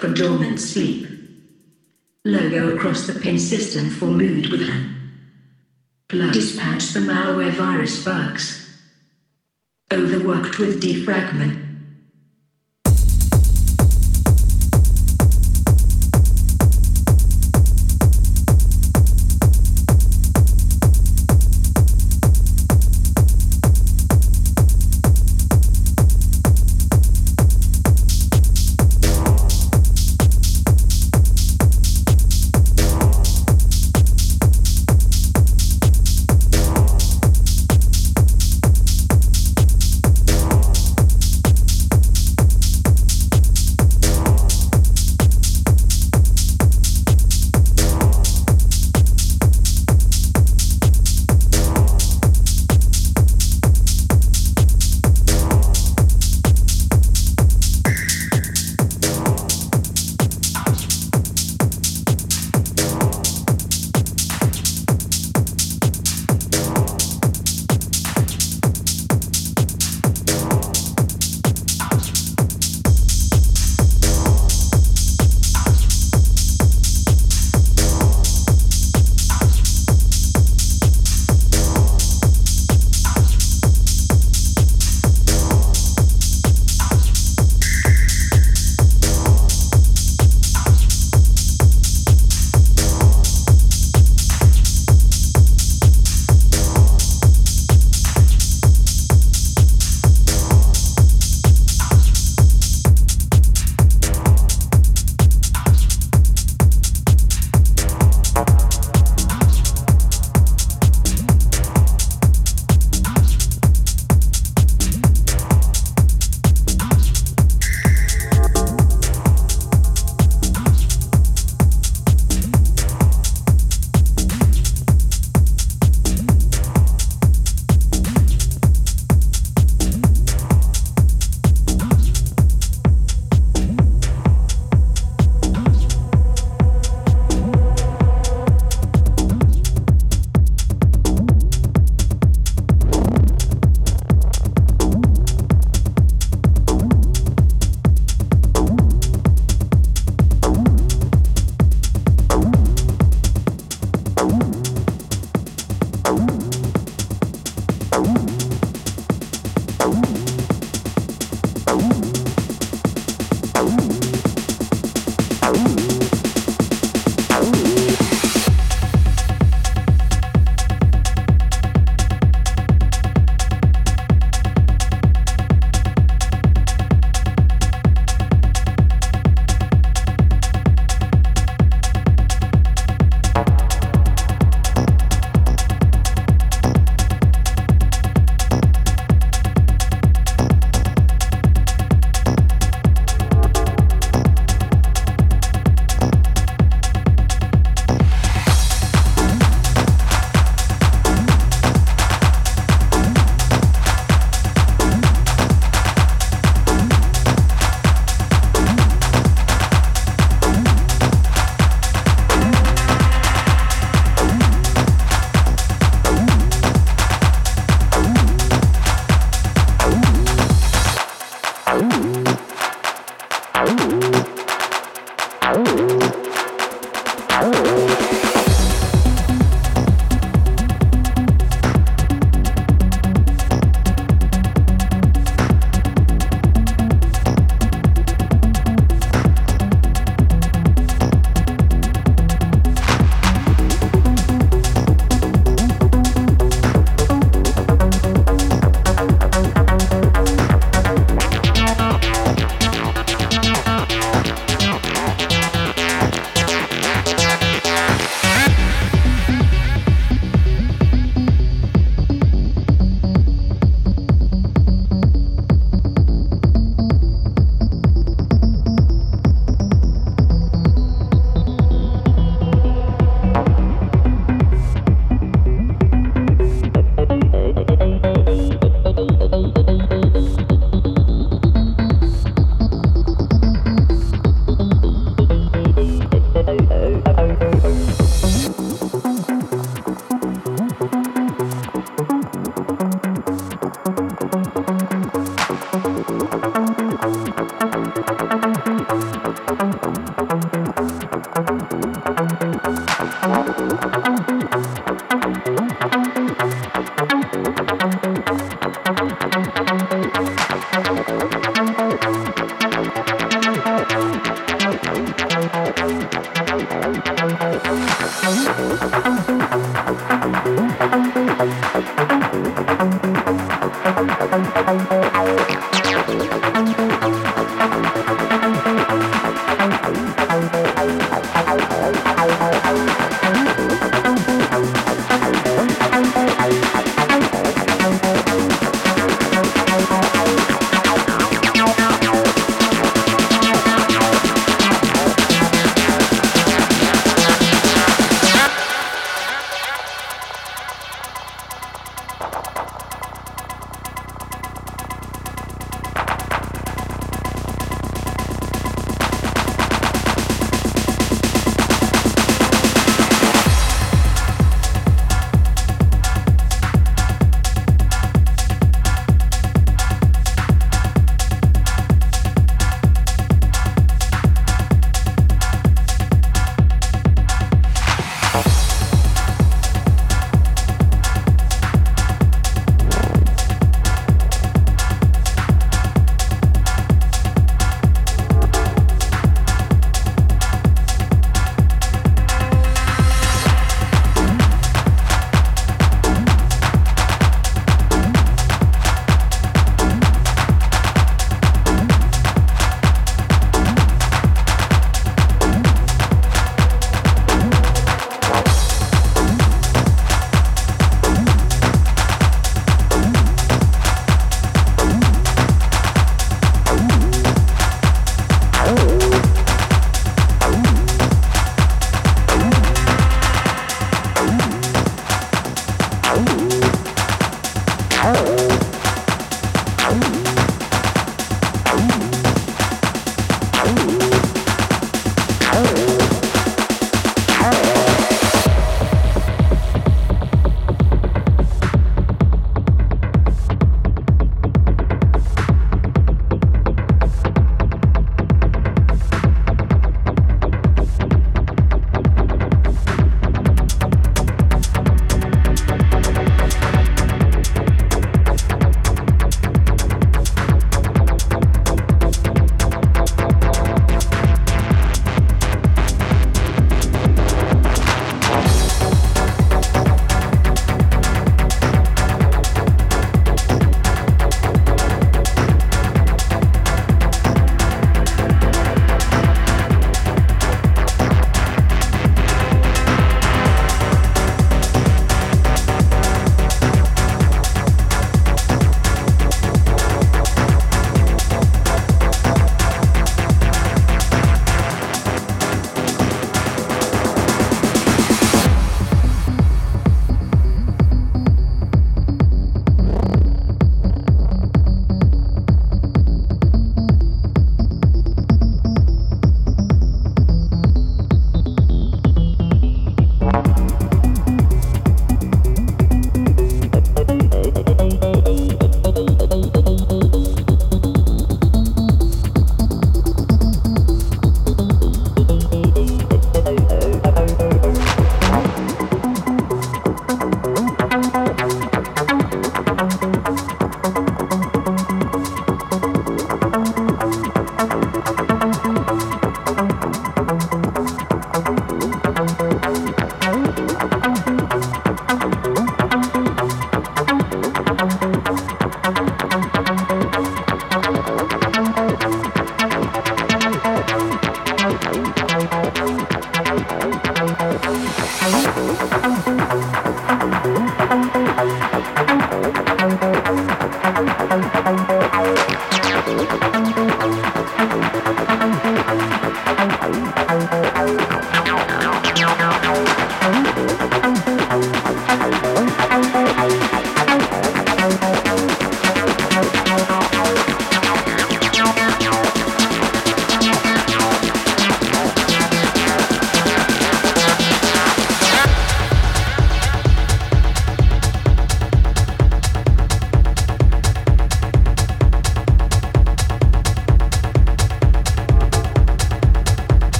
From dormant sleep. Logo across the pin system for mood with Plug dispatch the malware virus bugs. Overworked with defragment.